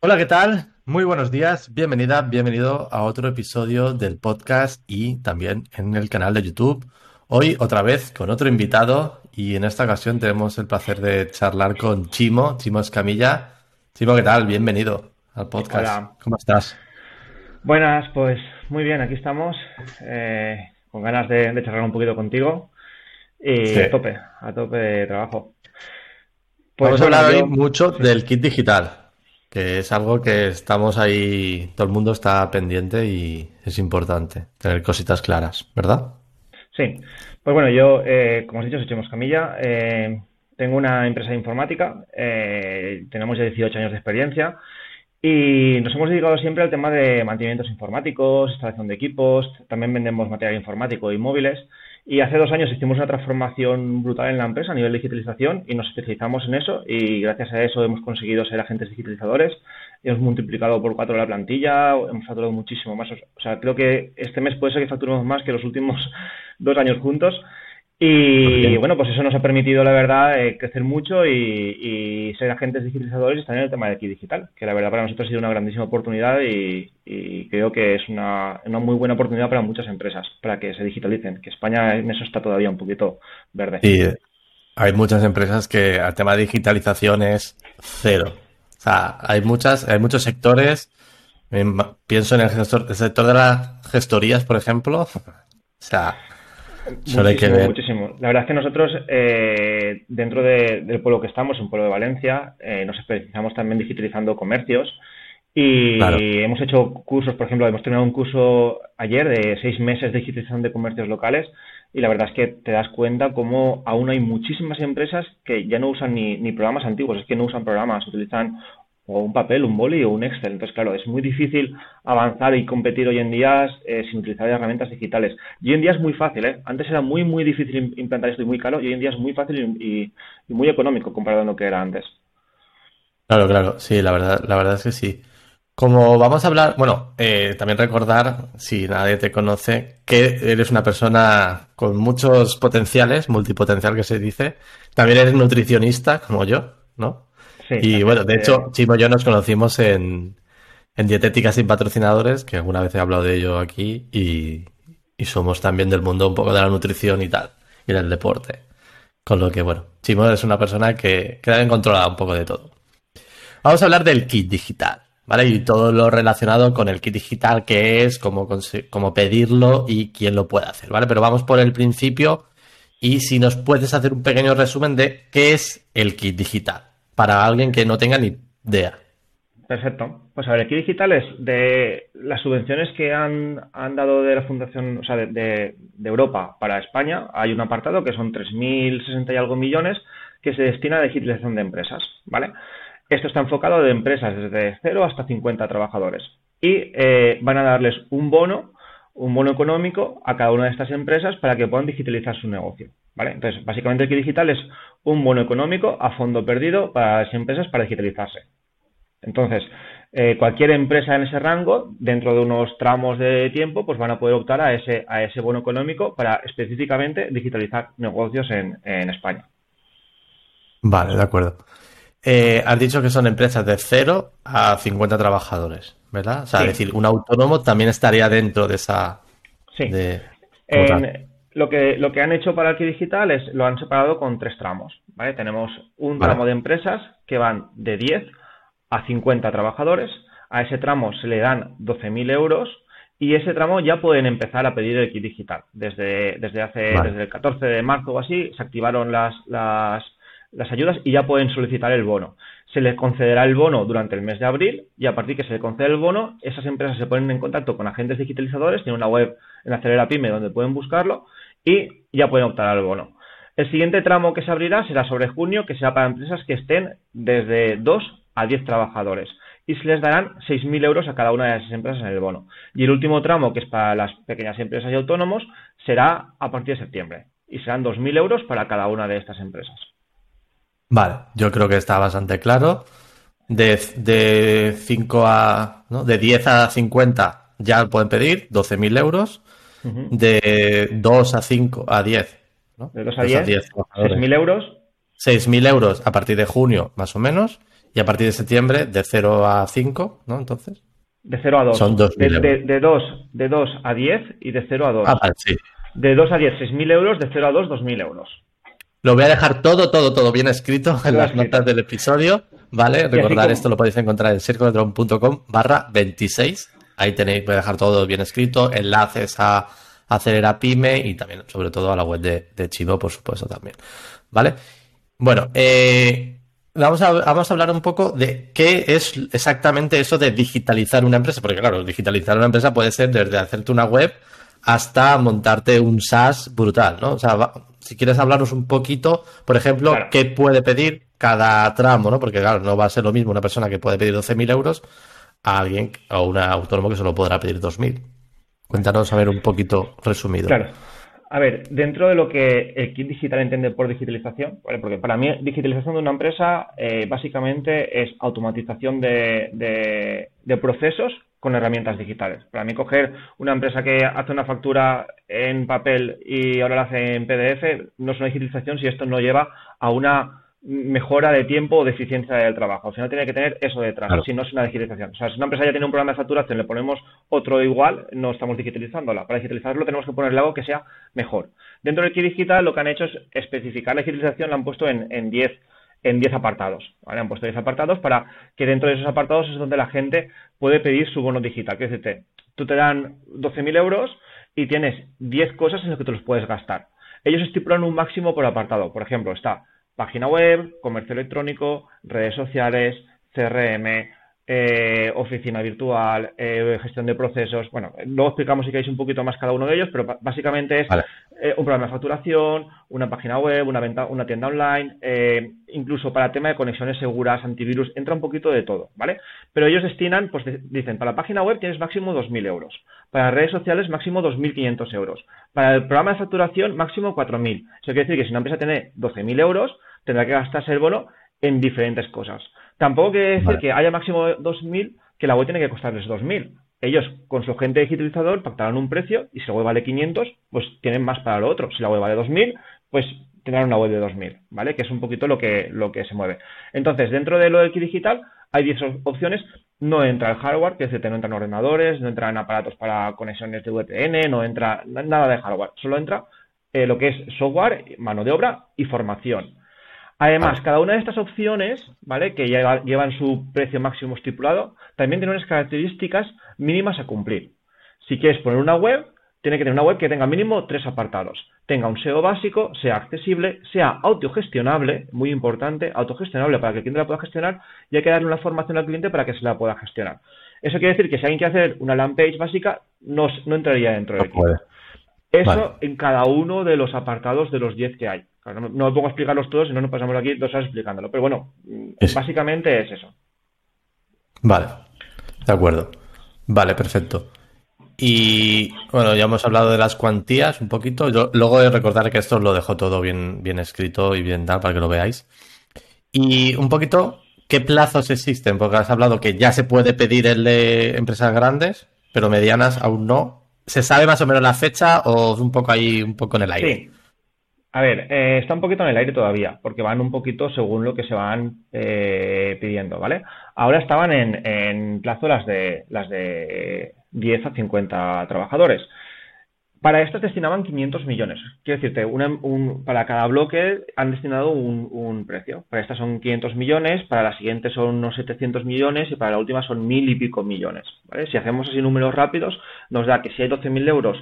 Hola, ¿qué tal? Muy buenos días, bienvenida, bienvenido a otro episodio del podcast y también en el canal de YouTube. Hoy otra vez con otro invitado y en esta ocasión tenemos el placer de charlar con Chimo, Chimo Escamilla. Chimo, ¿qué tal? Bienvenido al podcast. Hola. ¿Cómo estás? Buenas, pues muy bien, aquí estamos, eh, con ganas de, de charlar un poquito contigo y Sí. a tope, a tope de trabajo. Pues Vamos a hablar hoy mucho del kit digital, que es algo que estamos ahí, todo el mundo está pendiente y es importante tener cositas claras, ¿verdad? Sí, pues bueno, yo, eh, como os he dicho, soy Chimo Camilla, eh, tengo una empresa de informática, eh, tenemos ya 18 años de experiencia y nos hemos dedicado siempre al tema de mantenimientos informáticos, instalación de equipos, también vendemos material informático y móviles y hace dos años hicimos una transformación brutal en la empresa a nivel de digitalización y nos especializamos en eso y gracias a eso hemos conseguido ser agentes digitalizadores hemos multiplicado por cuatro la plantilla, hemos facturado muchísimo más. O sea, creo que este mes puede ser que facturemos más que los últimos dos años juntos. Y bien. bueno, pues eso nos ha permitido, la verdad, eh, crecer mucho y, y ser agentes digitalizadores y en el tema de aquí digital, que la verdad para nosotros ha sido una grandísima oportunidad y, y creo que es una, una muy buena oportunidad para muchas empresas, para que se digitalicen, que España en eso está todavía un poquito verde. Y hay muchas empresas que al tema de digitalización es cero. O sea, hay muchas, hay muchos sectores. em, Pienso en el, gestor- el sector de las gestorías, por ejemplo. O sea, solo hay que Muchísimo, ver. muchísimo. La verdad es que nosotros, eh, dentro de- del pueblo que estamos, un pueblo de Valencia, eh, nos especializamos también digitalizando comercios y Claro. hemos hecho cursos, por ejemplo, hemos terminado un curso ayer de seis meses de digitalización de comercios locales y la verdad es que te das cuenta cómo aún hay muchísimas empresas que ya no usan ni, ni programas antiguos, es que no usan programas, utilizan o un papel, un boli o un Excel. Entonces, claro, es muy difícil avanzar y competir hoy en día eh, sin utilizar herramientas digitales. Y hoy en día es muy fácil, ¿eh? Antes era muy, muy difícil im- implantar esto y muy caro, y hoy en día es muy fácil y muy económico comparado a lo que era antes. Claro, claro, sí, la verdad, la verdad es que sí. Como vamos a hablar, bueno, eh, también recordar, si nadie te conoce, que eres una persona con muchos potenciales, multipotencial que se dice. También eres nutricionista, como yo, ¿no? Sí, Y bueno, de hecho, Chimo y yo nos conocimos en, en Dietética sin patrocinadores, que alguna vez he hablado de ello aquí, y, y somos también del mundo un poco de la nutrición y tal, y del deporte. Con lo que, bueno, Chimo es una persona que, que debe controlar un poco de todo. Vamos a hablar del kit digital, ¿vale? Y todo lo relacionado con el kit digital, qué es, cómo, cómo pedirlo y quién lo puede hacer, ¿vale? Pero vamos por el principio y si nos puedes hacer un pequeño resumen de qué es el kit digital para alguien que no tenga ni idea. Perfecto. Pues a ver, aquí digital es de las subvenciones que han, han dado de la Fundación, o sea, de Europa para España, hay un apartado que son 3.060 y algo millones que se destina a digitalización de empresas, ¿vale? Esto está enfocado de empresas desde 0 hasta 50 trabajadores y eh, van a darles un bono, un bono económico a cada una de estas empresas para que puedan digitalizar su negocio, ¿vale? Entonces, básicamente el kit digital es un bono económico a fondo perdido para las empresas para digitalizarse. Entonces, eh, cualquier empresa en ese rango, dentro de unos tramos de tiempo, pues van a poder optar a ese, a ese bono económico para específicamente digitalizar negocios en, en España. Vale, de acuerdo. Eh, has dicho que son empresas de 0 a 50 trabajadores, ¿verdad? O sea, Sí. es decir, un autónomo también estaría dentro de esa... Sí. De. En- lo que, lo que han hecho para aquí digital es lo han separado con tres tramos, ¿vale? Tenemos un Vale. tramo de empresas que van de 10 a 50 trabajadores. A ese tramo se le dan 12.000 euros y ese tramo ya pueden empezar a pedir el kit digital. Desde, desde hace, Vale. desde el 14 de marzo o así se activaron las, las, las ayudas y ya pueden solicitar el bono. Se les concederá el bono durante el mes de abril y a partir que se le concede el bono, esas empresas se ponen en contacto con agentes digitalizadores, tienen una web en Acelera Pyme donde pueden buscarlo y ya pueden optar al bono. El siguiente tramo que se abrirá será sobre junio, que será para empresas que estén desde 2 a 10 trabajadores y se les darán 6.000 euros a cada una de esas empresas en el bono. Y el último tramo, que es para las pequeñas empresas y autónomos, será a partir de septiembre y serán 2.000 euros para cada una de estas empresas. Vale, yo creo que está bastante claro. De, de 5 a. De 10 a 50 ya pueden pedir 12.000 euros. Ujú. De 2 a 5 a 10, ¿no? De 2 a 10, trabajadores. 6.000 euros. 6.000 euros a partir de junio, más o menos. Y a partir de septiembre, de 0 a 5, ¿no? Entonces. De 0 a 2. Son 2.000 de, de, de 2, de 2 a 10 y de 0 a 2. Ah, vale, sí. De 2 a 10, 6.000 euros. De 0 a 2, 2.000 euros. Lo voy a dejar todo, todo, todo bien escrito en las escrito. notas del episodio, ¿vale? Recordar como- esto lo podéis encontrar en circoletron.com barra 26. Ahí tenéis, voy a dejar todo bien escrito, enlaces a Acelera Pyme y también, sobre todo, a la web de, de Chivo, por supuesto, también. ¿Vale? Bueno, eh, vamos, a, vamos a hablar un poco de qué es exactamente eso de digitalizar una empresa, porque claro, digitalizar una empresa puede ser desde hacerte una web hasta montarte un SaaS brutal, ¿no? O sea, va- si quieres hablarnos un poquito, por ejemplo, Claro. qué puede pedir cada tramo, ¿no? Porque claro, no va a ser lo mismo una persona que puede pedir 12.000 euros a alguien, a un autónomo que solo podrá pedir 2.000. Cuéntanos a ver un poquito resumido. Claro. A ver, dentro de lo que el kit digital entiende por digitalización, ¿vale? porque para mí digitalización de una empresa eh, básicamente es automatización de, de- de procesos con herramientas digitales. Para mí coger una empresa que hace una factura en papel y ahora la hace en PDF no es una digitalización si esto no lleva a una mejora de tiempo o de eficiencia del trabajo. Al final tiene que tener eso detrás, Claro. si no es una digitalización. O sea, si una empresa ya tiene un programa de facturación, le ponemos otro igual, no estamos digitalizándola. Para digitalizarlo tenemos que ponerle algo que sea mejor. Dentro del kit digital lo que han hecho es especificar la digitalización, la han puesto en en 10 en 10 apartados. ¿vale? Han puesto 10 apartados para que dentro de esos apartados es donde la gente puede pedir su bono digital. Que es decir, tú te dan 12.000 euros y tienes 10 cosas en las que te los puedes gastar. Ellos estipulan un máximo por apartado. Por ejemplo, está página web, comercio electrónico, redes sociales, CRM, eh, oficina virtual, eh, gestión de procesos. Bueno, luego explicamos si queréis un poquito más cada uno de ellos, pero básicamente es Vale. eh, un programa de facturación, una página web, una venta, una tienda online, incluso para tema de conexiones seguras, antivirus, entra un poquito de todo, ¿vale? Pero ellos destinan, pues de- dicen, para la página web tienes máximo 2.000 euros, para redes sociales máximo 2.500 euros, para el programa de facturación máximo 4.000. Eso quiere decir que si una empresa tiene 12.000 euros, tendrá que gastarse el bono en diferentes cosas. Tampoco quiere decir Vale. que haya máximo 2.000, que la web tiene que costarles 2.000. Ellos, con su agente digitalizador, pactarán un precio y si la web vale 500, pues tienen más para lo otro. Si la web vale 2.000, pues tendrán una web de 2.000, ¿vale? Que es un poquito lo que, lo que se mueve. Entonces, dentro de lo del kit digital, hay 10 op- opciones. No entra el hardware, que es decir, no entran ordenadores, no entran aparatos para conexiones de VPN, no entra na- nada de hardware. Solo entra eh, lo que es software, mano de obra y formación. Además, cada una de estas opciones, ¿vale? Que lleva- llevan su precio máximo estipulado, también tiene unas características mínimas a cumplir. Si quieres poner una web, tiene que tener una web que tenga mínimo tres apartados. Tenga un SEO básico, sea accesible, sea autogestionable, muy importante, autogestionable para que el cliente la pueda gestionar y hay que darle una formación al cliente para que se la pueda gestionar. Eso quiere decir que si alguien quiere hacer una landing page básica, no, no entraría dentro No del. Eso Vale. en cada uno de los apartados de los 10 que hay. Claro, no, no me pongo a explicarlos todos, si no nos pasamos aquí dos horas explicándolo. Pero bueno, mm, Es- básicamente es eso. Vale, de acuerdo. Vale, perfecto. Y bueno, ya hemos hablado de las cuantías un poquito. Yo luego de recordar que esto os lo dejo todo bien, bien escrito y bien tal para que lo veáis. Y un poquito, ¿qué plazos existen? Porque has hablado que ya se puede pedir el de empresas grandes, pero medianas aún no. ¿Se sabe más o menos la fecha o es un poco ahí, un poco en el aire? Sí. A ver, eh, está un poquito en el aire todavía, porque van un poquito según lo que se van eh, pidiendo, ¿vale? Ahora estaban en, en plazo las de, las de 10 a 50 trabajadores. Para estas destinaban 500 millones. Quiero decirte, una- un- para cada bloque han destinado un, precio. Para estas son 500 millones, para la siguiente son unos 700 millones y para la última son mil y pico millones. Si hacemos así números rápidos, nos da que si hay 12.000 euros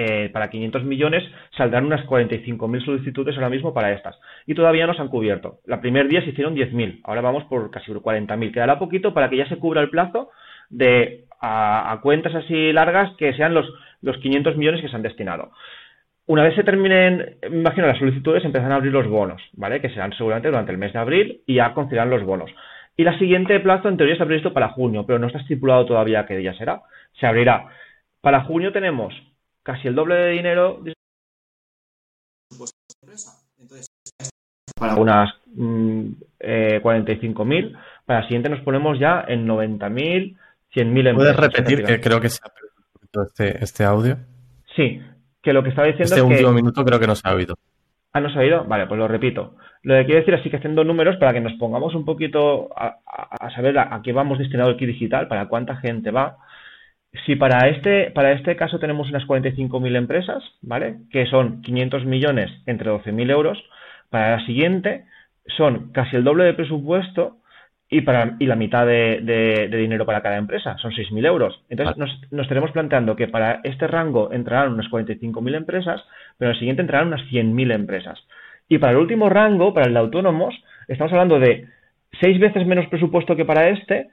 eh, para 500 millones, saldrán unas 45.000 solicitudes ahora mismo para estas. Y todavía no se han cubierto. La primer día se hicieron 10.000, ahora vamos por casi por 40.000. Quedará poquito para que ya se cubra el plazo de a, cuentas así largas que sean los, los 500 millones que se han destinado. Una vez se terminen, imagino, las solicitudes, empezarán a abrir los bonos, ¿vale? Que serán seguramente durante el mes de abril y ya concederán los bonos. Y la siguiente plazo, en teoría, está previsto para junio, pero no está estipulado todavía qué día será. Se abrirá. Para junio tenemos casi el doble de dinero para unas mm, eh, 45.000. Para la siguiente nos ponemos ya en 90.000, 100.000 empresas. ¿Puedes repetir que creo que se ha perdido un poquito este, este audio? Sí, que lo que estaba diciendo Este es que último minuto creo que no se ha oído. Ah, ¿no se ha oído? Vale, pues lo repito. Lo que quiero decir es que haciendo números para que nos pongamos un poquito a, saber a, qué vamos destinado el kit digital, para cuánta gente va. Si para este, para este caso tenemos unas 45.000 empresas, ¿vale? Que son 500 millones entre 12.000 euros, para la siguiente son casi el doble de presupuesto y, para, y la mitad de, dinero para cada empresa, son 6.000 euros. Entonces nos, nos estaremos planteando que para este rango entrarán unas 45.000 empresas, pero en el siguiente entrarán unas 100.000 empresas. Y para el último rango, para el de autónomos, estamos hablando de seis veces menos presupuesto que para este,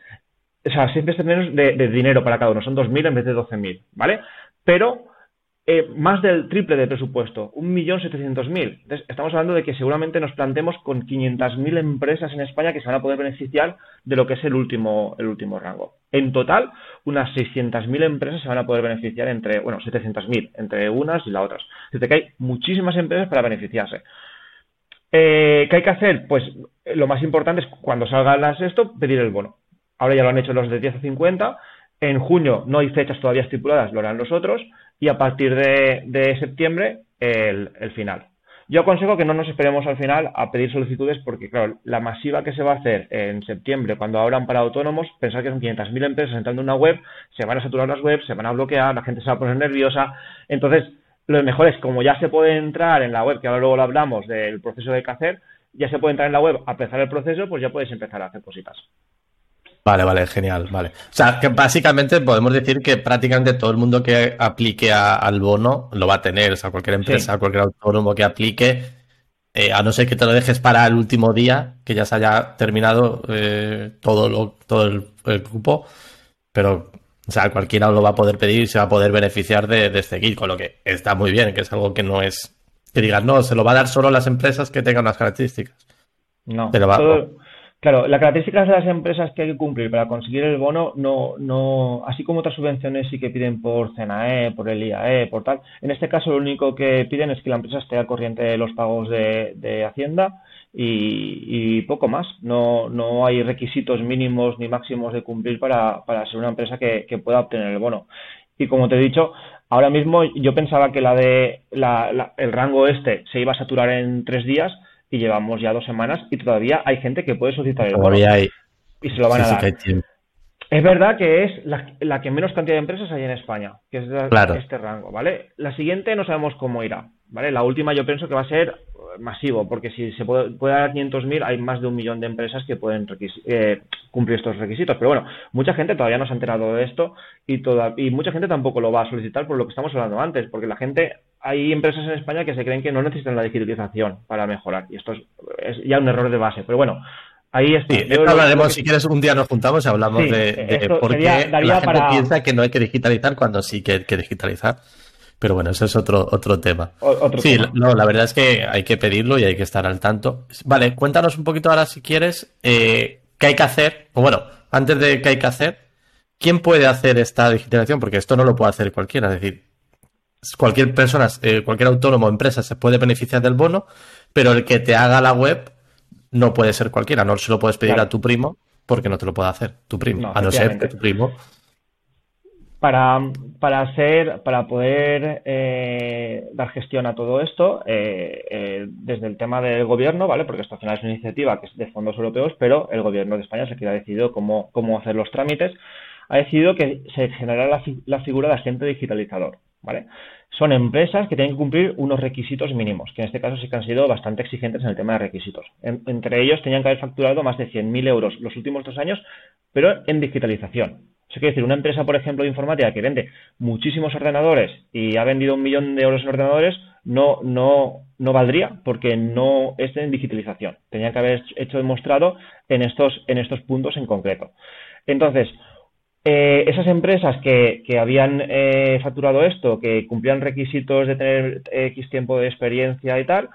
o sea, seis veces menos de, dinero para cada uno, son 2.000 en vez de 12.000, ¿vale? Pero eh, más del triple de presupuesto, 1.700.000. Entonces, estamos hablando de que seguramente nos plantemos con 500.000 empresas en España que se van a poder beneficiar de lo que es el último, el último rango. En total, unas 600.000 empresas se van a poder beneficiar entre, bueno, 700.000, entre unas y las otras. Desde que hay muchísimas empresas para beneficiarse. Eh, ¿Qué hay que hacer? Pues lo más importante es cuando salga esto, pedir el bono. Ahora ya lo han hecho los de 10 a 50. En junio no hay fechas todavía estipuladas, lo harán los otros y a partir de, septiembre el, final. Yo aconsejo que no nos esperemos al final a pedir solicitudes porque, claro, la masiva que se va a hacer en septiembre cuando abran para autónomos, pensar que son 500.000 empresas entrando en una web, se van a saturar las webs, se van a bloquear, la gente se va a poner nerviosa. Entonces, lo mejor es, como ya se puede entrar en la web, que ahora luego lo hablamos del proceso de que hacer, ya se puede entrar en la web a empezar el proceso, pues ya puedes empezar a hacer cositas. Vale, vale, genial, vale. O sea, que básicamente podemos decir que prácticamente todo el mundo que aplique al bono lo va a tener, o sea, cualquier empresa, cualquier autónomo que aplique, eh, a no ser que te lo dejes para el último día, que ya se haya terminado eh, todo, lo, todo el, grupo, pero, o sea, cualquiera lo va a poder pedir y se va a poder beneficiar de, de seguir, con lo que está muy bien, que es algo que no es, que digas, no, se lo va a dar solo a las empresas que tengan las características. No, pero va, Claro, las características de las empresas que hay que cumplir para conseguir el bono, no, no, así como otras subvenciones sí que piden por CNAE, por el IAE, por tal. En este caso, lo único que piden es que la empresa esté al corriente de los pagos de, Hacienda y, poco más. No, no hay requisitos mínimos ni máximos de cumplir para, para ser una empresa que, pueda obtener el bono. Y como te he dicho, ahora mismo yo pensaba que la de la, el rango este se iba a saturar en tres días y llevamos ya dos semanas y todavía hay gente que puede solicitar el bono. Y se lo van a dar. es verdad que es la, que menos cantidad de empresas hay en España, que es de este rango, ¿vale? La siguiente no sabemos cómo irá, ¿vale? La última yo pienso que va a ser masivo, porque si se puede, puede dar 500.000, hay más de un millón de empresas que pueden eh, cumplir estos requisitos. Pero bueno, mucha gente todavía no se ha enterado de esto y, toda, y mucha gente tampoco lo va a solicitar por lo que estamos hablando antes, porque la gente hay empresas en España que se creen que no necesitan la digitalización para mejorar. Y esto es, ya un error de base. Pero bueno, ahí está. Sí, hablaremos, si quieres, un día nos juntamos y hablamos de, por qué la gente piensa que no hay que digitalizar cuando sí que hay que digitalizar. Pero bueno, eso es otro, otro tema. sí, no, la verdad es que hay que pedirlo y hay que estar al tanto. Vale, cuéntanos un poquito ahora, si quieres, eh, qué hay que hacer. O bueno, antes de qué hay que hacer, ¿quién puede hacer esta digitalización? Porque esto no lo puede hacer cualquiera. Es decir, cualquier persona, eh, cualquier autónomo o empresa se puede beneficiar del bono, pero el que te haga la web no puede ser cualquiera, no se lo puedes pedir a tu primo porque no te lo puede hacer tu primo, a no ser que tu primo. Para, para hacer, para poder eh, dar gestión a todo esto, eh, desde el tema del gobierno, ¿vale? Porque esto al final es una iniciativa que es de fondos europeos, pero el gobierno de España se queda decidido cómo, cómo hacer los trámites, ha decidido que se generará la, la figura de agente digitalizador, ¿vale? son empresas que tienen que cumplir unos requisitos mínimos, que en este caso sí que han sido bastante exigentes en el tema de requisitos. entre ellos tenían que haber facturado más de 100.000 euros los últimos dos años, pero en digitalización. Eso quiere decir, una empresa, por ejemplo, de informática que vende muchísimos ordenadores y ha vendido un millón de euros en ordenadores, no, no, no valdría porque no es en digitalización. Tenía que haber hecho demostrado en estos, en estos puntos en concreto. Entonces, eh, esas empresas que, que habían eh, facturado esto, que cumplían requisitos de tener X tiempo de experiencia y tal,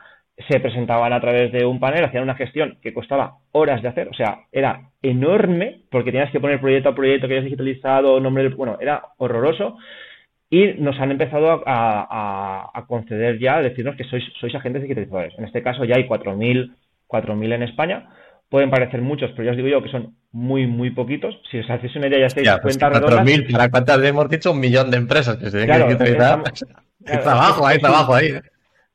se presentaban a través de un panel, hacían una gestión que costaba horas de hacer, o sea, era enorme, porque tenías que poner proyecto a proyecto que hayas digitalizado, nombre, bueno, era horroroso, y nos han empezado a, a, conceder ya, a decirnos que sois, sois agentes digitalizadores. En este caso ya hay 4.000 4.000 en España, pueden parecer muchos, pero ya os digo yo que son muy, muy poquitos. Si os hacéis una idea, ya estáis ya, pues cuenta 4.000, ¿para cuántas hemos dicho? Un millón de empresas que se tienen que digitalizar. hay trabajo, hay trabajo ahí.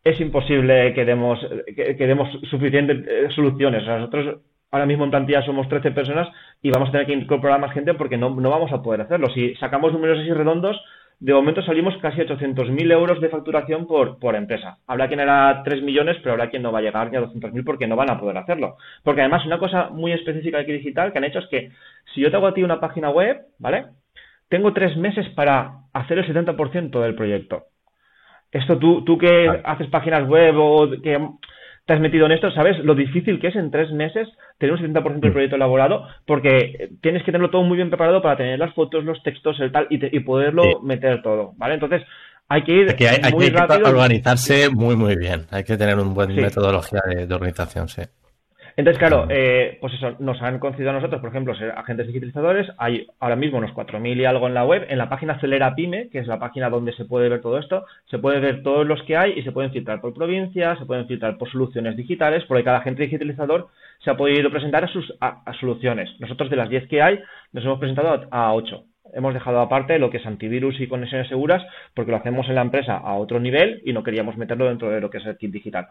es imposible que demos, que, demos suficientes eh, soluciones. nosotros ahora mismo en plantilla somos 13 personas y vamos a tener que incorporar más gente porque no, no vamos a poder hacerlo. Si sacamos números así redondos, de momento salimos casi 800.000 euros de facturación por, por empresa. Habrá quien era 3 millones, pero habrá quien no va a llegar ni a 200.000 porque no van a poder hacerlo. Porque además una cosa muy específica de digital que han hecho es que si yo te hago a ti una página web, ¿vale? Tengo tres meses para hacer el 70% del proyecto. Esto tú, tú que haces páginas web o que te has metido en esto, sabes lo difícil que es en tres meses tener un 70% del mm. proyecto elaborado, porque tienes que tenerlo todo muy bien preparado para tener las fotos, los textos, el tal, y, poderlo meter todo, ¿vale? Entonces, hay que ir hay, muy rápido. organizarse muy, muy bien. Hay que tener un buen metodología de, organización, sí. Entonces, claro, eh, pues eso, nos han concedido a nosotros, por ejemplo, ser agentes digitalizadores. Hay ahora mismo unos 4.000 y algo en la web. En la página Acelera Pyme, que es la página donde se puede ver todo esto, se puede ver todos los que hay y se pueden filtrar por provincia, se pueden filtrar por soluciones digitales, porque cada agente digitalizador se ha podido presentar a sus soluciones. Nosotros de las 10 que hay, nos hemos presentado a, a 8 hemos dejado aparte lo que es antivirus y conexiones seguras porque lo hacemos en la empresa a otro nivel y no queríamos meterlo dentro de lo que es el kit digital.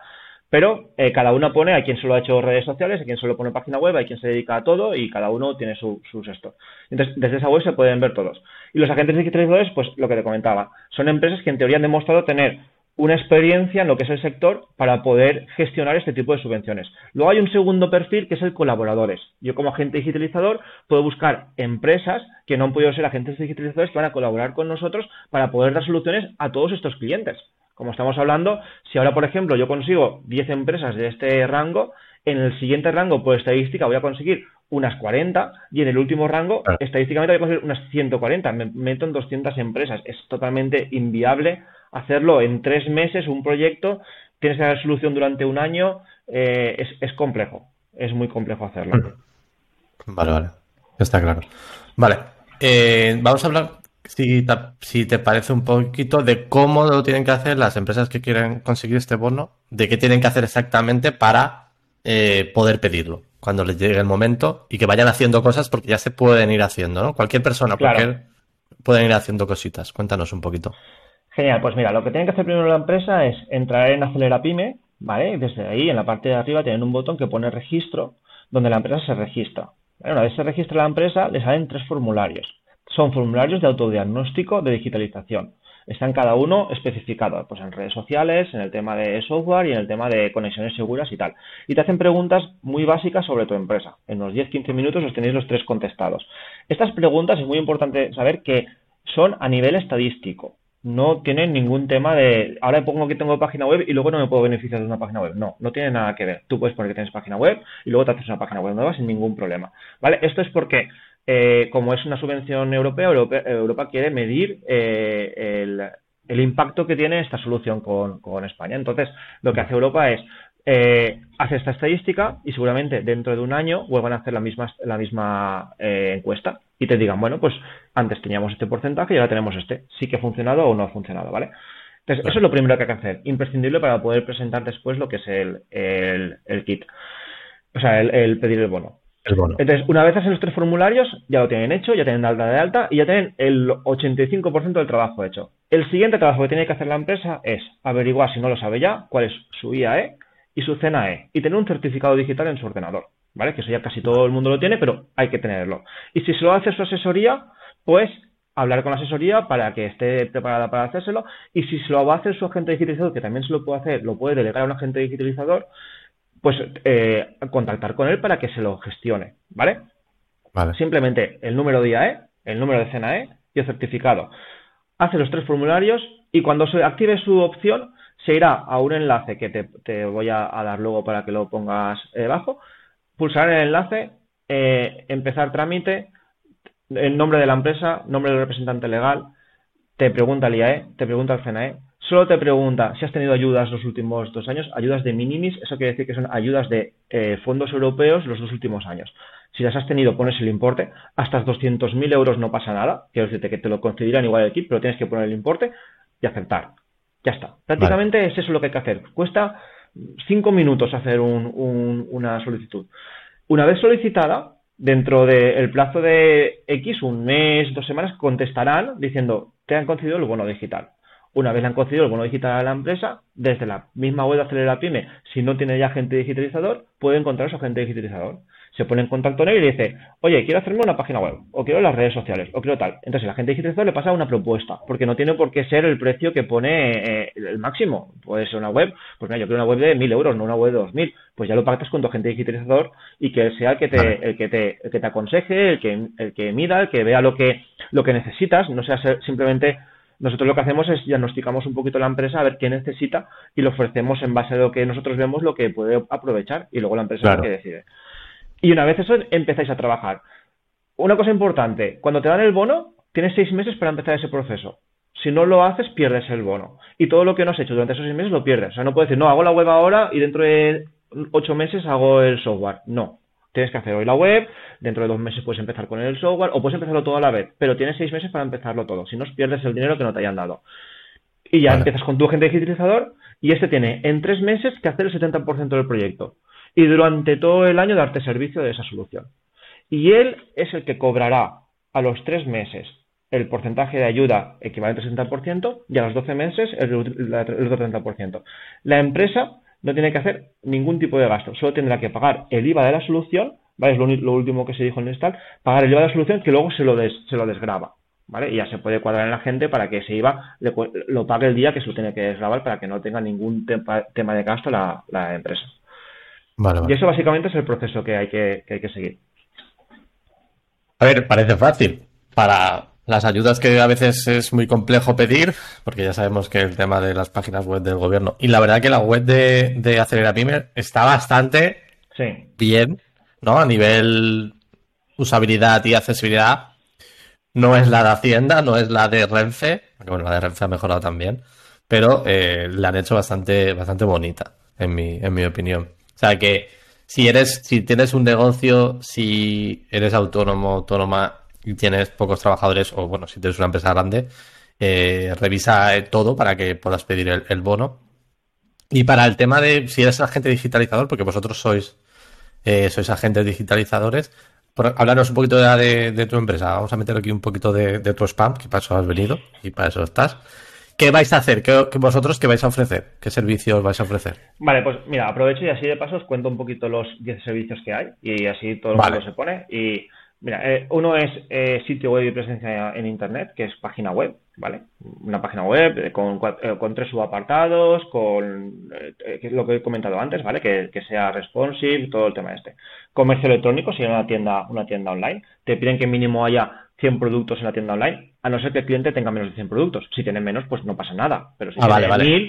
Pero eh, cada uno pone, hay quien solo ha hecho redes sociales, hay quien solo pone página web, hay quien se dedica a todo y cada uno tiene su, sus esto. Entonces, desde esa web se pueden ver todos. Y los agentes digitalizadores, pues lo que te comentaba, son empresas que en teoría han demostrado tener una experiencia en lo que es el sector para poder gestionar este tipo de subvenciones. Luego hay un segundo perfil que es el colaboradores. Yo como agente digitalizador puedo buscar empresas que no han podido ser agentes digitalizadores que van a colaborar con nosotros para poder dar soluciones a todos estos clientes. Como estamos hablando, si ahora, por ejemplo, yo consigo 10 empresas de este rango, en el siguiente rango por estadística voy a conseguir unas 40 y en el último rango estadísticamente voy a conseguir unas 140. Me meto en 200 empresas. Es totalmente inviable hacerlo en tres meses un proyecto. Tienes que dar solución durante un año. Eh, es, es complejo. Es muy complejo hacerlo. Vale, vale. Está claro. Vale. Eh, vamos a hablar si te, si te parece un poquito de cómo lo tienen que hacer las empresas que quieren conseguir este bono, de qué tienen que hacer exactamente para eh, poder pedirlo cuando les llegue el momento y que vayan haciendo cosas porque ya se pueden ir haciendo, ¿no? Cualquier persona, cualquier, pueden ir haciendo cositas. Cuéntanos un poquito. Genial, pues mira, lo que tiene que hacer primero la empresa es entrar en Acelera Pyme, ¿vale? Desde ahí, en la parte de arriba, tienen un botón que pone registro, donde la empresa se registra. Una vez se registra la empresa, le salen tres formularios son formularios de autodiagnóstico de digitalización. Están cada uno especificados pues, en redes sociales, en el tema de software y en el tema de conexiones seguras y tal. Y te hacen preguntas muy básicas sobre tu empresa. En unos 10-15 minutos los tenéis los tres contestados. Estas preguntas es muy importante saber que son a nivel estadístico. No tienen ningún tema de ahora pongo que tengo página web y luego no me puedo beneficiar de una página web. No, no tiene nada que ver. Tú puedes poner que tienes página web y luego te haces una página web nueva sin ningún problema. ¿Vale? Esto es porque eh, como es una subvención europea, Europa, quiere medir eh, el, impacto que tiene esta solución con, España. Entonces, lo que hace Europa es eh, hace esta estadística y seguramente dentro de un año vuelvan a hacer la misma, la misma encuesta y te digan, bueno, pues antes teníamos este porcentaje y ahora tenemos este. Sí que ha funcionado o no ha funcionado, ¿vale? Entonces, eso es lo primero que hay que hacer, imprescindible para poder presentar después lo que es el, el, kit, o sea, el pedir el bono. Entonces, una vez hacen los tres formularios, ya lo tienen hecho, ya tienen alta de alta y ya tienen el 85% del trabajo hecho. El siguiente trabajo que tiene que hacer la empresa es averiguar, si no lo sabe ya, cuál es su IAE y su CNAE y tener un certificado digital en su ordenador, ¿vale? Que eso ya casi todo el mundo lo tiene, pero hay que tenerlo. Y si se lo hace su asesoría, pues hablar con la asesoría para que esté preparada para hacérselo y si se lo va a hacer su agente digitalizador, que también se lo puede hacer, lo puede delegar a un agente digitalizador, pues eh, contactar con él para que se lo gestione, ¿vale? Vale. Simplemente el número de IAE, el número de CNAE y el certificado. Hace los tres formularios y cuando se active su opción se irá a un enlace que te, voy a, dar luego para que lo pongas debajo. Pulsar el enlace, eh, empezar trámite, el nombre de la empresa, nombre del representante legal, te pregunta el IAE, te pregunta el CNAE, Solo te pregunta si has tenido ayudas los últimos dos años, ayudas de minimis, eso quiere decir que son ayudas de eh, fondos europeos los dos últimos años. Si las has tenido, pones el importe. Hasta 200.000 euros no pasa nada. Quiero decirte que te lo concederán igual el kit, pero tienes que poner el importe y aceptar. Ya está. Prácticamente es eso lo que hay que hacer. Cuesta cinco minutos hacer una solicitud. Una vez solicitada, dentro del plazo de X, un mes, dos semanas, contestarán diciendo, te han concedido el bono digital Una vez le han concedido el bono digital a la empresa, desde la misma web de Acelera Pyme, si no tiene ya agente digitalizador, puede encontrar su agente digitalizador se pone en contacto con él y le dice, oye, quiero hacerme una página web, o quiero las redes sociales, o quiero tal. Entonces la gente digitalizador le pasa una propuesta, porque no tiene por qué ser el precio que pone eh, el máximo. Puede ser una web, pues mira, yo quiero una web de 1000 euros, no una web de 2000. Pues ya lo pactas con tu agente digitalizador y que sea el que te, el que te, el que te aconseje, el que, el que mida, el que vea lo que, lo que necesitas, no sea simplemente nosotros lo que hacemos es diagnosticamos un poquito la empresa a ver qué necesita y le ofrecemos en base a lo que nosotros vemos lo que puede aprovechar y luego la empresa es la que decide. Y una vez eso, empezáis a trabajar. Una cosa importante, cuando te dan el bono, tienes seis meses para empezar ese proceso. Si no lo haces, pierdes el bono. Y todo lo que no has hecho durante esos seis meses lo pierdes. O sea, no puedes decir, no, hago la web ahora y dentro de ocho meses hago el software. No. Tienes que hacer hoy la web, dentro de dos meses puedes empezar con el software o puedes empezarlo todo a la vez, pero tienes seis meses para empezarlo todo. Si no, pierdes el dinero que no te hayan dado. Y ya empiezas con tu agente digitalizador y este tiene en tres meses que hacer el 70% del proyecto y durante todo el año darte servicio de esa solución. Y él es el que cobrará a los tres meses el porcentaje de ayuda equivalente al 60% y a los 12 meses el, otro 30%. La empresa no tiene que hacer ningún tipo de gasto, solo tendrá que pagar el IVA de la solución, ¿vale? es lo, último que se dijo en el pagar el IVA de la solución que luego se lo, se lo desgraba. ¿Vale? Y ya se puede cuadrar en la gente para que ese IVA lo pague el día que se lo tiene que desgrabar para que no tenga ningún tema de gasto la empresa. Y eso básicamente es el proceso que hay que, hay que seguir. A ver, parece fácil. Para las ayudas que a veces es muy complejo pedir, porque ya sabemos que el tema de las páginas web del gobierno. Y la verdad que la web de, de Acelera Pyme está bastante bien, ¿no? A nivel usabilidad y accesibilidad. No es la de Hacienda, no es la de Renfe, bueno, la de Renfe ha mejorado también, pero eh, la han hecho bastante, bastante bonita, en mi, en mi opinión. O sea que si eres, si tienes un negocio, si eres autónomo, autónoma y tienes pocos trabajadores, o bueno, si tienes una empresa grande, eh, revisa eh, todo para que puedas pedir el, bono. Y para el tema de si eres agente digitalizador, porque vosotros sois, eh, sois agentes digitalizadores, por, hablarnos un poquito de, de, tu empresa. Vamos a meter aquí un poquito de, de tu spam, que para eso has venido y para eso estás. ¿Qué vais a hacer? ¿Qué, vosotros qué vais a ofrecer? ¿Qué servicios vais a ofrecer? Vale, pues mira, aprovecho y así de paso os cuento un poquito los 10 servicios que hay y así todo el mundo se pone. Y mira, eh, uno es eh, sitio web y presencia en Internet, que es página web, ¿vale? Una página web eh, con, con tres subapartados, con lo que he comentado antes, ¿vale? Que, que, sea responsive, todo el tema este. Comercio electrónico, si una tienda, una tienda online. Te piden que mínimo haya 100 productos en la tienda online, a no ser que el cliente tenga menos de 100 productos. Si tiene menos, pues no pasa nada. Pero si ah, tiene mil,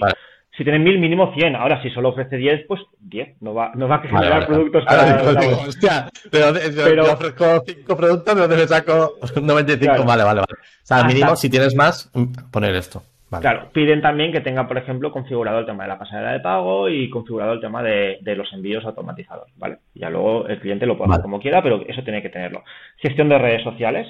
si tienen mil, mínimo 100. Ahora, si solo ofrece 10, pues 10. No va, no va a generar productos para Hostia, pero, pero, yo ofrezco 5 productos, ¿de dónde me saco 95? Vale, vale, vale. O sea, al mínimo, si tienes más, mm, poner esto. Claro, piden también que tenga, por ejemplo, configurado el tema de la pasarela de pago y configurado el tema de, los envíos automatizados, ¿vale? Ya luego el cliente lo puede hacer como quiera, pero eso tiene que tenerlo. Gestión de redes sociales,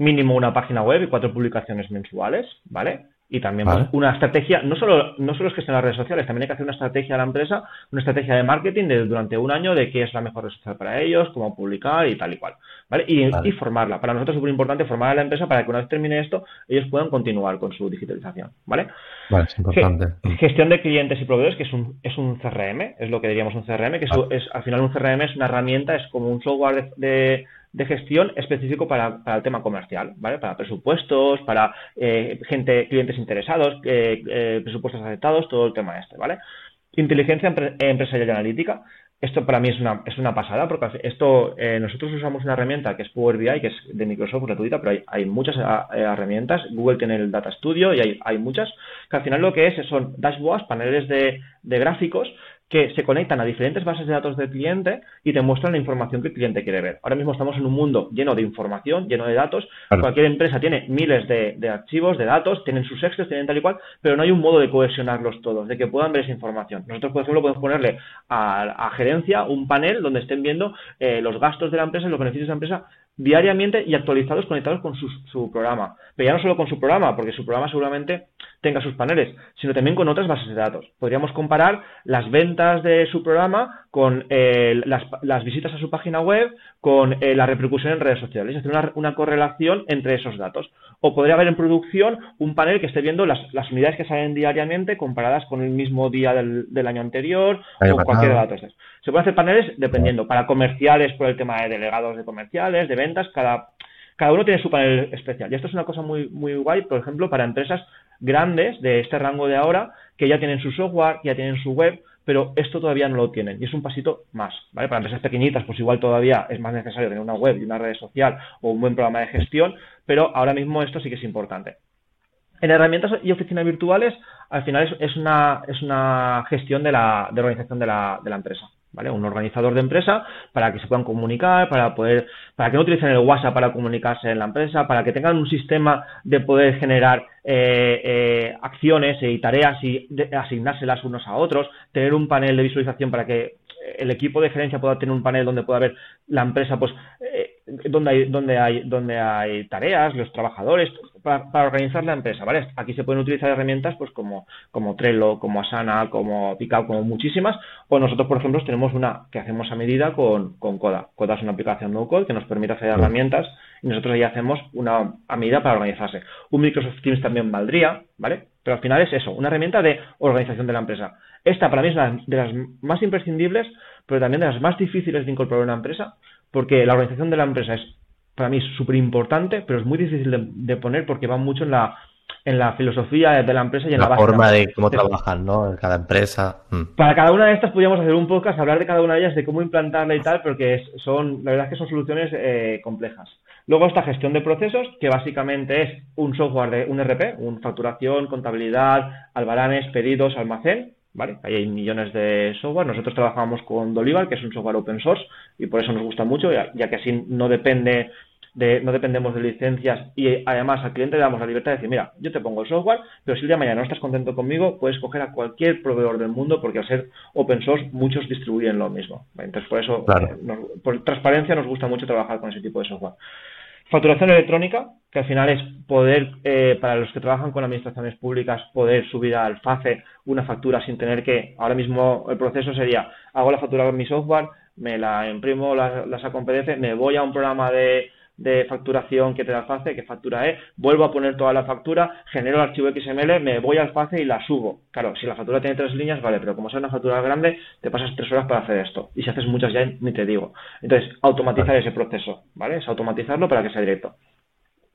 mínimo una página web y cuatro publicaciones mensuales, ¿vale? Y también pues, una estrategia, no solo, no solo es que estén las redes sociales, también hay que hacer una estrategia a la empresa, una estrategia de marketing de, durante un año de qué es la mejor red social para ellos, cómo publicar y tal y cual. ¿vale? Y, formarla. Para nosotros es súper importante formar a la empresa para que una vez termine esto, ellos puedan continuar con su digitalización. ¿vale? Vale, es importante. Gestión de clientes y proveedores, que es un, es un CRM, es lo que diríamos un CRM, que es, al final un CRM es una herramienta, es como un software de de gestión específico para, el tema comercial, ¿vale? Para presupuestos, para eh, gente, clientes interesados, eh, eh, presupuestos aceptados, todo el tema este, ¿vale? Inteligencia empresarial y analítica. Esto para mí es una, es una pasada, porque esto nosotros usamos una herramienta que es Power BI, que es de Microsoft gratuita, pero hay, hay muchas herramientas. Google tiene el Data Studio y hay, hay, muchas, que al final lo que es son dashboards, paneles de, de gráficos que se conectan a diferentes bases de datos del cliente y te muestran la información que el cliente quiere ver. Ahora mismo estamos en un mundo lleno de información, lleno de datos. Cualquier empresa tiene miles de, archivos, de datos, tienen sus Excel, tienen tal y cual, pero no hay un modo de cohesionarlos todos, de que puedan ver esa información. Nosotros, por ejemplo, podemos ponerle a, gerencia un panel donde estén viendo eh, los gastos de la empresa, los beneficios de la empresa diariamente y actualizados conectados con su, programa. Pero ya no solo con su programa, porque su programa seguramente tenga sus paneles, sino también con otras bases de datos. Podríamos comparar las ventas de su programa con eh, las, visitas a su página web, con eh, la repercusión en redes sociales, es decir, una, correlación entre esos datos. O podría haber en producción un panel que esté viendo las, unidades que salen diariamente comparadas con el mismo día del, año anterior o cualquier dato. Se puede hacer paneles dependiendo, para comerciales por el tema de delegados de comerciales, de ventas, cada, cada uno tiene su panel especial. Y esto es una cosa muy, muy guay, por ejemplo, para empresas grandes de este rango de ahora que ya tienen su software, ya tienen su web, pero esto todavía no lo tienen y es un pasito más, ¿vale? Para empresas pequeñitas, pues igual todavía es más necesario tener una web y una red social o un buen programa de gestión, pero ahora mismo esto sí que es importante. En herramientas y oficinas virtuales, al final es, una, es una gestión de la de organización de la, de la empresa. ¿Vale? Un organizador de empresa para que se puedan comunicar, para poder, para que no utilicen el WhatsApp para comunicarse en la empresa, para que tengan un sistema de poder generar eh, eh, acciones y tareas y asignárselas unos a otros, tener un panel de visualización para que el equipo de gerencia pueda tener un panel donde pueda ver la empresa, pues, eh, donde hay, donde hay, donde hay tareas, los trabajadores, para, organizar la empresa, ¿vale? Aquí se pueden utilizar herramientas, pues, como, como Trello, como Asana, como Pickup, como muchísimas, o nosotros, por ejemplo, tenemos una que hacemos a medida con, con Coda. Coda es una aplicación no code que nos permite hacer herramientas y nosotros ahí hacemos una a medida para organizarse. Un Microsoft Teams también valdría, ¿vale? Pero al final es eso, una herramienta de organización de la empresa. Esta para mí es una de las más imprescindibles, pero también de las más difíciles de incorporar a una empresa, porque la organización de la empresa es para mí súper importante, pero es muy difícil de, poner porque va mucho en la, en la filosofía de la empresa y en la, forma de, cómo trabajan, ¿no? En cada empresa. Mm. Para cada una de estas podríamos hacer un podcast, hablar de cada una de ellas, de cómo implantarla y tal, porque son, la verdad es que son soluciones eh, complejas. Luego esta gestión de procesos, que básicamente es un software de un RP, un facturación, contabilidad, albaranes, pedidos, almacén, ¿vale? Ahí hay millones de software. Nosotros trabajamos con Dolivar, que es un software open source, y por eso nos gusta mucho, ya, que así no depende de, no dependemos de licencias y además al cliente le damos la libertad de decir, mira, yo te pongo el software, pero si el día de mañana no estás contento conmigo, puedes coger a cualquier proveedor del mundo porque al ser open source muchos distribuyen lo mismo. Entonces por eso, eh, por transparencia nos gusta mucho trabajar con ese tipo de software. Facturación electrónica, que al final es poder, eh, para los que trabajan con administraciones públicas, poder subir al FACE una factura sin tener que, ahora mismo el proceso sería, hago la factura con mi software, me la imprimo, la, la saco en PDF, me voy a un programa de, de facturación que te da FACE, que factura es, vuelvo a poner toda la factura, genero el archivo XML, me voy al FACE y la subo. Claro, si la factura tiene tres líneas, vale, pero como es una factura grande, te pasas tres horas para hacer esto. Y si haces muchas ya ni te digo. Entonces, automatizar ese proceso, ¿vale? Es automatizarlo para que sea directo.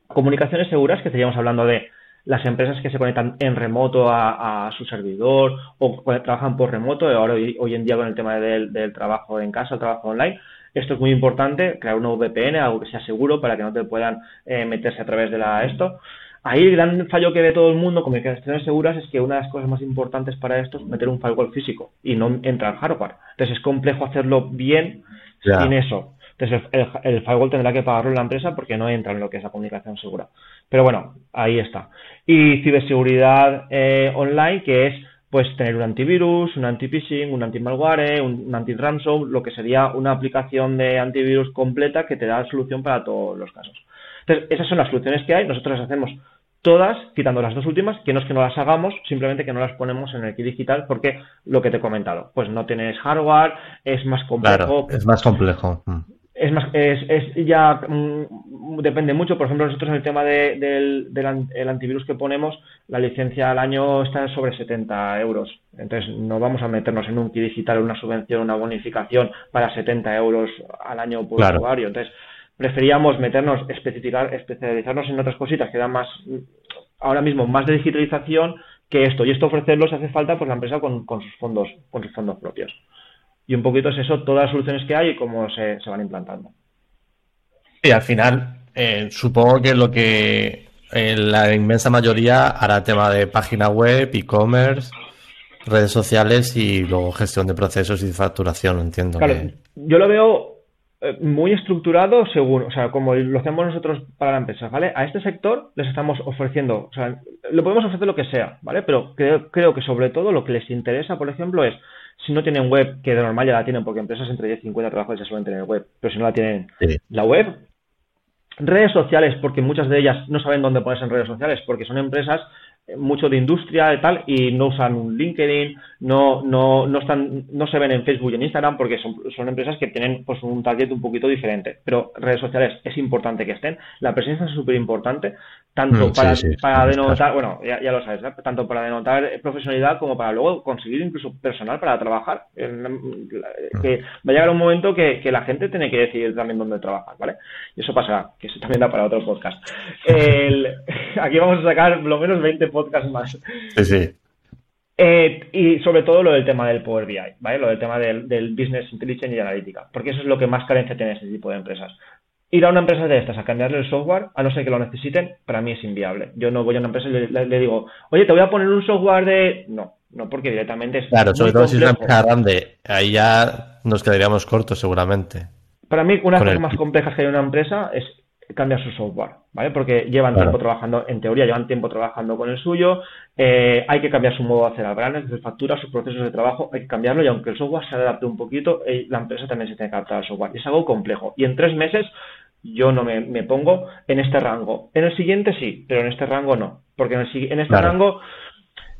Comunicaciones seguras, que estaríamos hablando de las empresas que se conectan en remoto a, su servidor o trabajan por remoto, ahora hoy, hoy en día con el tema del, del trabajo en casa, el trabajo online, esto es muy importante, crear un VPN, algo que sea seguro para que no te puedan eh, meterse a través de la esto. Ahí el gran fallo que ve todo el mundo con comunicaciones seguras es que una de las cosas más importantes para esto es meter un firewall físico y no entrar hardware. Entonces es complejo hacerlo bien sin eso. Entonces el, firewall tendrá que pagarlo la empresa porque no entra en lo que es la comunicación segura. Pero bueno, ahí está. Y ciberseguridad eh, online, que es pues tener un antivirus, un anti-phishing, un anti-malware, un, anti-ransom, lo que sería una aplicación de antivirus completa que te da solución para todos los casos. Entonces, esas son las soluciones que hay, nosotros las hacemos todas, quitando las dos últimas, que no es que no las hagamos, simplemente que no las ponemos en el kit digital porque lo que te he comentado, pues no tienes hardware, es más complejo. es más complejo. Es más es, es ya mm, depende mucho. Por ejemplo nosotros en el tema de, del, del antivirus que ponemos la licencia al año está sobre 70 euros. Entonces no vamos a meternos en un kit digital una subvención una bonificación para 70 euros al año por usuario. Entonces preferíamos meternos especificar especializarnos en otras cositas que dan más ahora mismo más de digitalización que esto. Y esto ofrecerlo si hace falta pues la empresa con, con sus fondos con sus fondos propios y un poquito es eso, todas las soluciones que hay y cómo se, van implantando. Sí, al final, eh, supongo que lo que eh, la inmensa mayoría hará tema de página web, e-commerce, redes sociales y luego gestión de procesos y facturación, entiendo. Claro, yo lo veo eh, muy estructurado según, o sea, como lo hacemos nosotros para la empresa, ¿vale? A este sector les estamos ofreciendo, o sea, le podemos ofrecer lo que sea, ¿vale? Pero creo, creo que sobre todo lo que les interesa, por ejemplo, es si no tienen web, que de normal ya la tienen, porque empresas entre 10 y 50 trabajadores ya suelen tener web, pero si no la tienen, la web. Redes sociales, porque muchas de ellas no saben dónde ponerse en redes sociales, porque son empresas mucho de industria y tal y no usan un LinkedIn, no, no, no, están, no se ven en Facebook y en Instagram porque son, son empresas que tienen pues, un target un poquito diferente. Pero redes sociales es importante que estén. La presencia es súper importante, tanto mm, para, para denotar, bueno, ya, lo sabes, tanto para denotar profesionalidad como para luego conseguir incluso personal para trabajar. Mm. Que va a llegar un momento que, que la gente tiene que decidir también dónde trabajar, ¿vale? Y eso pasará, que eso también da para otro podcast. El, aquí vamos a sacar lo menos 20 podcasts más. Sí, sí. Eh, y sobre todo lo del tema del Power BI, ¿vale? Lo del tema del, Business Intelligence y Analítica, porque eso es lo que más carencia tiene este tipo de empresas. Ir a una empresa de estas a cambiarle el software, a no ser que lo necesiten, para mí es inviable. Yo no voy a una empresa y le, digo, oye, te voy a poner un software de... No, no, porque directamente es... Claro, sobre todo si es una empresa grande, ahí ya nos quedaríamos cortos seguramente. Para mí, una de las cosas más complejas que hay en una empresa es cambiar su software, ¿vale? Porque llevan tiempo trabajando, en teoría llevan tiempo trabajando con el suyo, eh, hay que cambiar su modo de hacer albranes, de factura, sus procesos de trabajo, hay que cambiarlo y aunque el software se adapte un poquito, eh, la empresa también se tiene que adaptar al software. Y es algo complejo. Y en tres meses yo no me, pongo en este rango. En el siguiente sí, pero en este rango no. Porque en, el, en este rango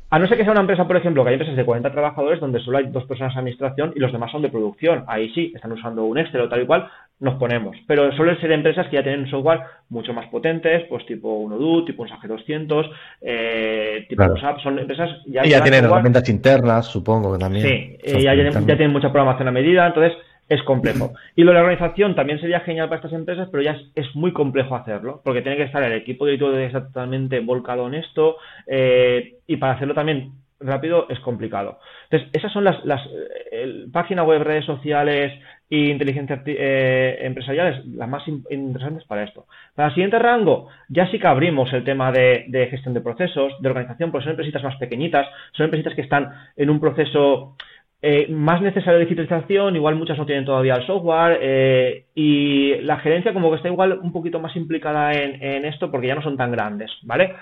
a no ser que sea una empresa, por ejemplo, que hay empresas de 40 trabajadores donde solo hay dos personas de administración y los demás son de producción. Ahí sí, están usando un Excel o tal y cual, nos ponemos. Pero suelen ser empresas que ya tienen software mucho más potentes, pues tipo un Odoo, tipo un SAG 200, eh, tipo WhatsApp, son empresas ya... Y ya tienen herramientas internas, supongo que también. Sí, eh, ya, ya, tienen mucha programación a medida, entonces es complejo. Y lo de la organización también sería genial para estas empresas, pero ya es, muy complejo hacerlo, porque tiene que estar el equipo todo totalmente volcado en esto, eh, y para hacerlo también rápido es complicado. Entonces, esas son las, las eh, páginas web, redes sociales e inteligencia eh, empresariales, las más interesantes para esto. Para el siguiente rango, ya sí que abrimos el tema de, de gestión de procesos, de organización, porque son empresas más pequeñitas, son empresas que están en un proceso eh, más necesario digitalización, igual muchas no tienen todavía el software eh, y la gerencia como que está igual un poquito más implicada en, esto porque ya no son tan grandes, ¿vale?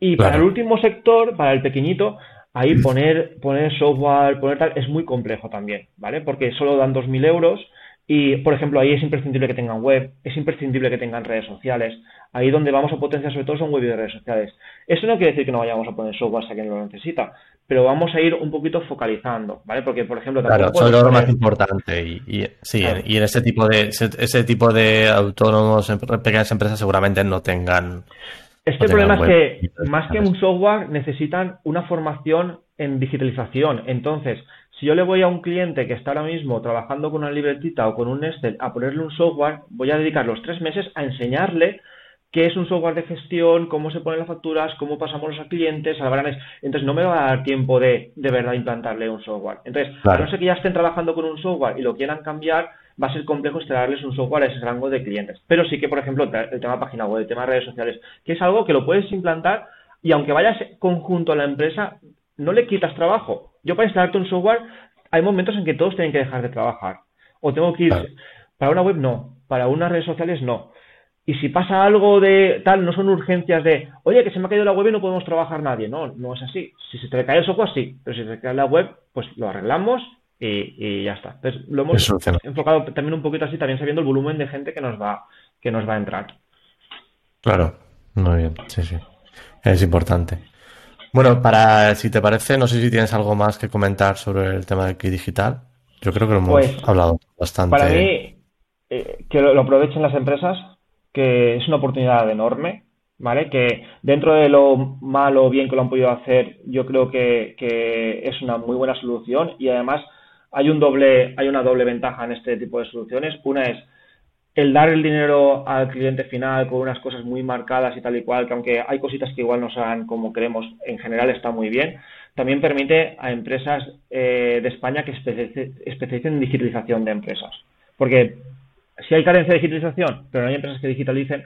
Y para el último sector, para el pequeñito, ahí poner, poner software, poner tal, es muy complejo también, ¿vale? Porque solo dan 2.000 euros y, por ejemplo, ahí es imprescindible que tengan web, es imprescindible que tengan redes sociales. Ahí donde vamos a potenciar sobre todo son web y redes sociales. Eso no quiere decir que no vayamos a poner software a quien lo necesita, pero vamos a ir un poquito focalizando, ¿vale? Porque, por ejemplo... Claro, eso es lo más importante. Y, sí, y en ese tipo de ese, tipo de autónomos, em, pequeñas empresas seguramente no tengan... Este problema es que, más que un software, necesitan una formación en digitalización. Entonces, si yo le voy a un cliente que está ahora mismo trabajando con una libretita o con un Excel a ponerle un software, voy a dedicar los tres meses a enseñarle qué es un software de gestión, cómo se ponen las facturas, cómo pasamos los clientes, a Entonces no me va a dar tiempo de de verdad implantarle un software. Entonces, a no ser que ya estén trabajando con un software y lo quieran cambiar, va a ser complejo instalarles un software a ese rango de clientes. Pero sí que, por ejemplo, el tema página web, el tema redes sociales, que es algo que lo puedes implantar y aunque vayas conjunto a la empresa, no le quitas trabajo. Yo para instalarte un software hay momentos en que todos tienen que dejar de trabajar. O tengo que ir... Para una web no, para unas redes sociales no. Y si pasa algo de tal, no son urgencias de, oye, que se me ha caído la web y no podemos trabajar nadie. No, no es así. Si se te cae el software, sí. Pero si se te cae la web, pues lo arreglamos y, ya está. Entonces, lo hemos enfocado también un poquito así, también sabiendo el volumen de gente que nos va, que nos va a entrar. Claro, muy bien, sí, sí. Es importante. Bueno, para, si te parece, no sé si tienes algo más que comentar sobre el tema del kit digital. Yo creo que lo hemos pues, hablado bastante. Para mí, eh, que lo, aprovechen las empresas, que es una oportunidad enorme, ¿vale? Que dentro de lo malo o bien que lo han podido hacer, yo creo que, que es una muy buena solución y además hay un doble, hay una doble ventaja en este tipo de soluciones. Una es el dar el dinero al cliente final con unas cosas muy marcadas y tal y cual, que aunque hay cositas que igual no sean como queremos, en general está muy bien, también permite a empresas eh, de España que especialicen en digitalización de empresas. Porque si hay carencia de digitalización, pero no hay empresas que digitalicen,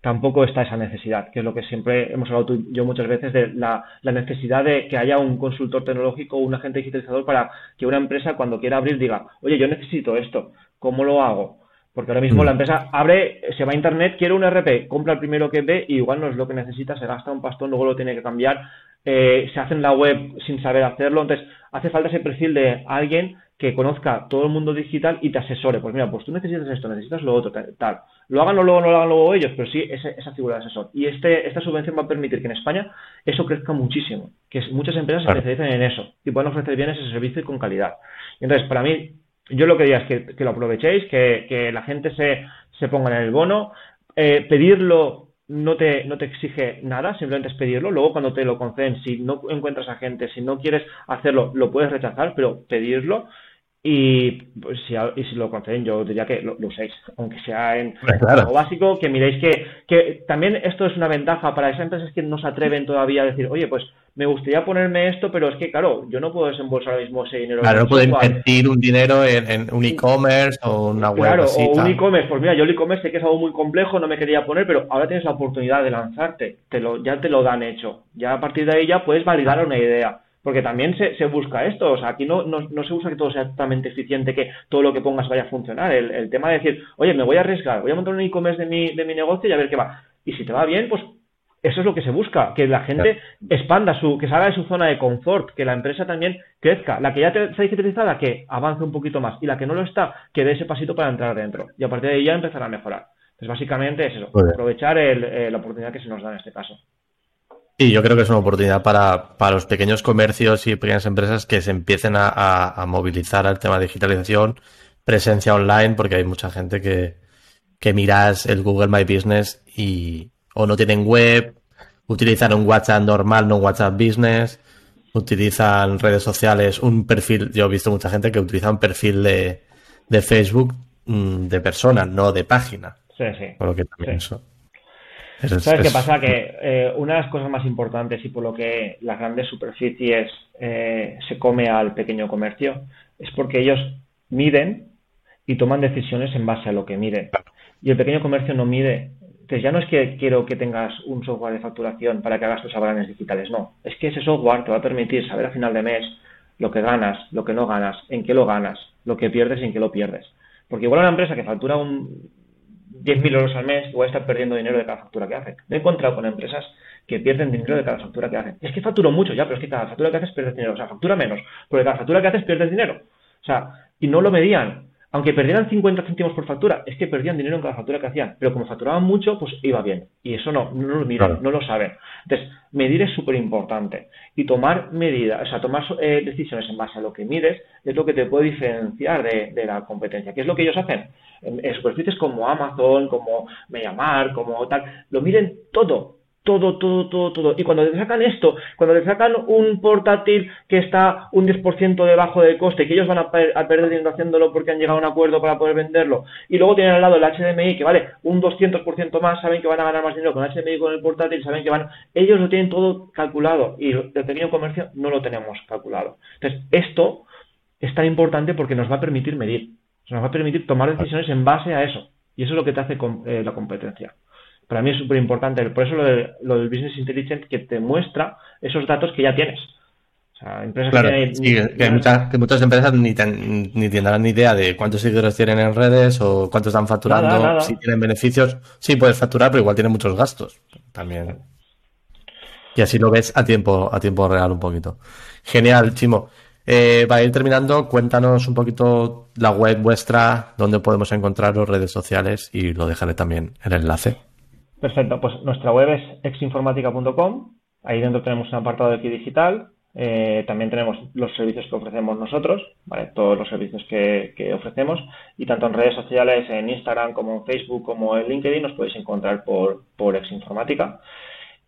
tampoco está esa necesidad, que es lo que siempre hemos hablado tú yo muchas veces de la, la, necesidad de que haya un consultor tecnológico o un agente digitalizador para que una empresa cuando quiera abrir diga, oye, yo necesito esto, ¿cómo lo hago? Porque ahora mismo la mm. empresa abre, se va a internet, quiere un RP, compra el primero que ve y igual no es lo que necesita, se gasta un pastón, luego lo tiene que cambiar. eh, se hacen la web sin saber hacerlo. Entonces, hace falta ese perfil de alguien que conozca todo el mundo digital y te asesore. Pues mira, pues tú necesitas esto, necesitas lo otro, tal. Lo hagan luego, no lo hagan luego ellos, pero sí esa figura de asesor. Y este, esta subvención va a permitir que en España eso crezca muchísimo, que muchas empresas se especialicen en eso y puedan ofrecer bien ese servicio y con calidad. entonces, para mí, yo lo que diría es que, lo aprovechéis, que, que, la gente se, se ponga en el bono, eh, pedirlo no te, no te exige nada, simplemente es pedirlo. Luego, cuando te lo conceden, si no encuentras a gente, si no quieres hacerlo, lo puedes rechazar, pero pedirlo. Y pues, si, y si lo conceden, yo diría que lo, uséis, aunque sea en algo básico, que miréis que, que también esto es una ventaja para esas empresas que no se atreven todavía a decir, oye, pues me gustaría ponerme esto, pero es que, claro, yo no puedo desembolsar ahora mismo ese dinero. Claro, no puedo invertir un dinero en, un e-commerce o una web. Claro, o un e-commerce. Pues mira, yo el e-commerce sé que es algo muy complejo, no me quería poner, pero ahora tienes la oportunidad de lanzarte. Te lo, ya te lo dan hecho. Ya a partir de ahí ya puedes validar una idea porque también se, se, busca esto, o sea, aquí no, no, no, se busca que todo sea totalmente eficiente, que todo lo que pongas vaya a funcionar. El, el tema de decir, oye, me voy a arriesgar, voy a montar un e-commerce de mi, de mi negocio y a ver qué va. Y si te va bien, pues eso es lo que se busca, que la gente expanda su, que salga de su zona de confort, que la empresa también crezca. La que ya está digitalizada, que avance un poquito más. Y la que no lo está, que dé ese pasito para entrar dentro. Y a partir de ahí ya empezar a mejorar. Entonces, básicamente es eso, aprovechar eh, la oportunidad que se nos da en este caso. Sí, yo creo que es una oportunidad para, para los pequeños comercios y pequeñas empresas que se empiecen a, movilizar al tema de digitalización, presencia online, porque hay mucha gente que, que miras el Google My Business y o no tienen web, utilizan un WhatsApp normal, no un WhatsApp Business, utilizan redes sociales, un perfil, yo he visto mucha gente que utiliza un perfil de, de Facebook mm, de persona, no de página. Sí, sí. Por lo que también eso. ¿Sabes qué pasa? Que eh, una de las cosas más importantes y por lo que las grandes superficies eh, se come al pequeño comercio es porque ellos miden y toman decisiones en base a lo que miden. Y el pequeño comercio no mide. Entonces ya no es que quiero que tengas un software de facturación para que hagas tus abranes digitales, no. Es que ese software te va a permitir saber a final de mes lo que ganas, lo que no ganas, en qué lo ganas, lo que pierdes y en qué lo pierdes. Porque igual una empresa que factura un 10.000 euros al mes, igual está perdiendo dinero de cada factura que hace. Me he encontrado con empresas que pierden dinero de cada factura que hacen. Es que facturo mucho ya, pero es que cada factura que haces pierdes dinero. O sea, factura menos, porque cada factura que haces pierdes dinero. O sea, y no lo medían. Aunque perdieran 50 céntimos por factura, es que perdían dinero en cada factura que hacían. Pero como facturaban mucho, pues iba bien. Y eso no, no lo miran, no lo saben. Entonces, medir es súper importante. Y tomar medidas, o sea, tomar eh, decisiones en base a lo que mides, es lo que te puede diferenciar de, de la competencia. ¿Qué es lo que ellos hacen? en, superficies como Amazon, como MediaMark, como tal, lo miden todo, todo, todo, todo, todo. Y cuando te sacan esto, cuando te sacan un portátil que está un 10% debajo del coste, que ellos van a, perder dinero haciéndolo porque han llegado a un acuerdo para poder venderlo, y luego tienen al lado el HDMI que vale un 200% más, saben que van a ganar más dinero con el HDMI con el portátil, saben que van, ellos lo tienen todo calculado y el pequeño comercio no lo tenemos calculado. Entonces, esto es tan importante porque nos va a permitir medir nos va a permitir tomar decisiones en base a eso. Y eso es lo que te hace eh, la competencia. Para mí es súper importante. Por eso lo, del Business Intelligence que te muestra esos datos que ya tienes. O sea, empresas que, muchas, empresas ni, ni tendrán ni idea de cuántos seguidores tienen en redes o cuántos están facturando, si tienen beneficios. Sí, puedes facturar, pero igual tienen muchos gastos también. Y así lo ves a tiempo, a tiempo real un poquito. Genial, Chimo. Eh, para ir terminando, cuéntanos un poquito la web vuestra, dónde podemos encontrar las redes sociales y lo dejaré también el enlace. Perfecto, pues nuestra web es exinformática.com. Ahí dentro tenemos un apartado de aquí digital. Eh, también tenemos los servicios que ofrecemos nosotros, todos los servicios que, ofrecemos. Y tanto en redes sociales, en Instagram, como en Facebook, como en LinkedIn, nos podéis encontrar por, por Exinformática.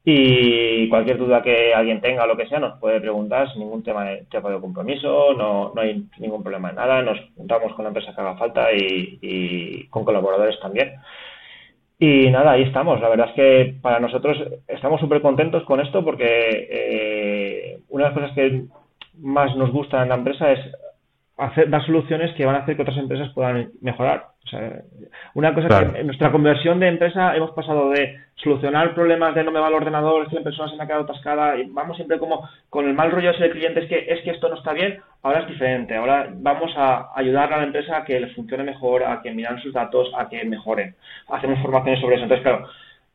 Y cualquier duda que alguien tenga o lo que sea, nos puede preguntar sin ningún tema de, de compromiso, no, no hay ningún problema en nada, nos juntamos con la empresa que haga falta y, con colaboradores también. Y nada, ahí estamos. La verdad es que para nosotros estamos súper contentos con esto porque eh, una de las cosas que más nos gusta en la empresa es hacer, dar soluciones que van a hacer que otras empresas puedan mejorar. O sea, una cosa que en nuestra conversión de empresa hemos pasado de solucionar problemas de no me va el ordenador, es que la persona se me ha quedado atascada, y vamos siempre como con el mal rollo ese del cliente, es que es que esto no está bien, ahora es diferente, ahora vamos a ayudar a la empresa a que les funcione mejor, a que miran sus datos, a que mejoren. Hacemos formaciones sobre eso. Entonces, claro,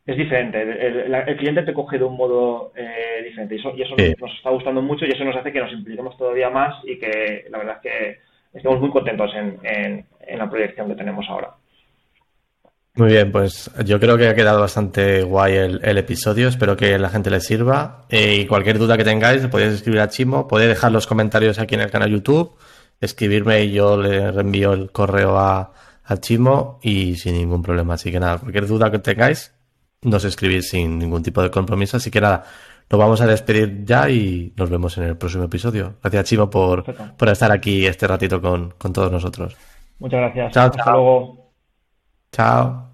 es diferente. El, cliente te coge de un modo eh, diferente y eso, nos, está gustando mucho y eso nos hace que nos impliquemos todavía más y que la verdad es que estamos muy contentos en, la proyección que tenemos ahora. Muy bien, pues yo creo que ha quedado bastante guay el, episodio. Espero que la gente le sirva. Eh, y cualquier duda que tengáis, podéis escribir a Chimo. Podéis dejar los comentarios aquí en el canal YouTube, escribirme y yo le reenvío el correo a, a Chimo y sin ningún problema. Así que nada, cualquier duda que tengáis, nos escribís sin ningún tipo de compromiso. Así que nada, nos vamos a despedir ya y nos vemos en el próximo episodio. Gracias, Chimo, por, por estar aquí este ratito con, con todos nosotros. Muchas gracias. Chao, Hasta luego. Chao.